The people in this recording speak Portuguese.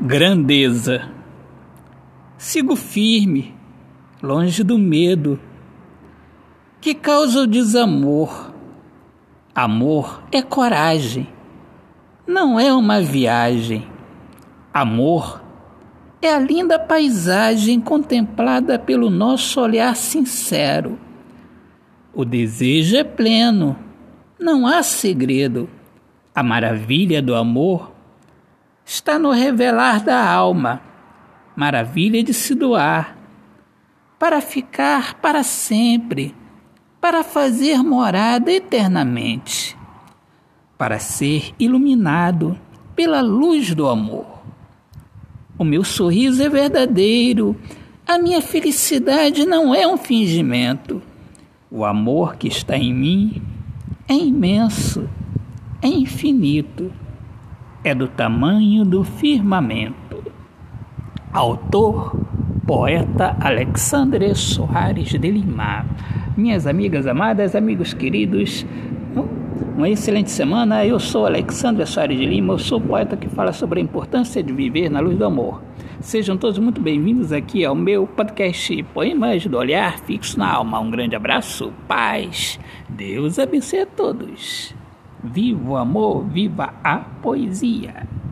grandeza. Sigo firme, longe do medo, que causa o desamor. Amor é coragem, não é uma viagem. Amor é a linda paisagem contemplada pelo nosso olhar sincero. O desejo é pleno, não há segredo. A maravilha do amor está no revelar da alma, maravilha de se doar, para ficar para sempre, para fazer morada eternamente, para ser iluminado pela luz do amor. O meu sorriso é verdadeiro, a minha felicidade não é um fingimento. O amor que está em mim é imenso, é infinito é do tamanho do firmamento. Autor, poeta Alexandre Soares de Lima. Minhas amigas amadas, amigos queridos, uma excelente semana. Eu sou Alexandre Soares de Lima, eu sou poeta que fala sobre a importância de viver na luz do amor. Sejam todos muito bem-vindos aqui ao meu podcast Poemas do Olhar Fixo na Alma. Um grande abraço, paz, Deus abençoe a todos. Viva o amor, viva a poesia!